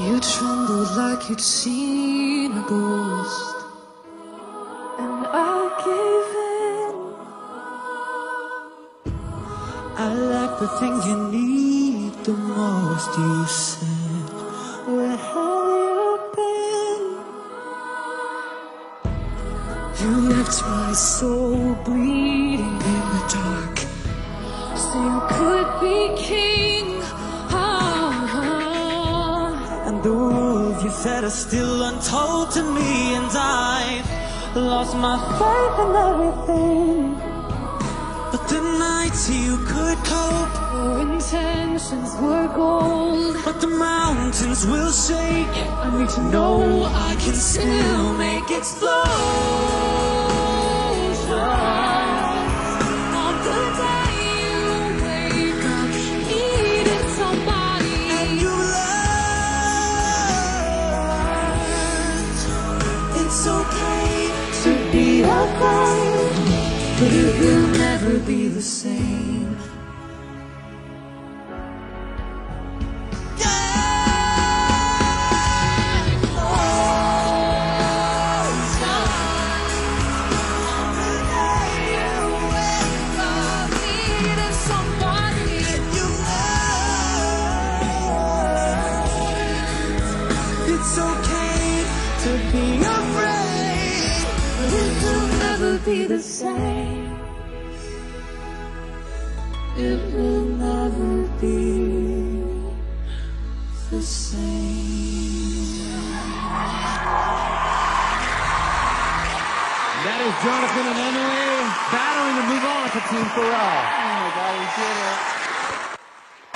You trembled like you'd seen a ghost. And I gave in. I like the things you need the most. You said, Where have you been? You left my soul bleeding in the dark. So you could be king. The rules you said are still untold to me, and I've lost my faith in everything. But the nights you could cope, your intentions were gold. but the mountains will shake. I need to know I can still make it On it's okay to be afraid, but it will never be the same. It's okay to be afraid, be the same. It will never be the same. That is Jonathan and Emily battling to move on to Team Pharrell. Oh my God,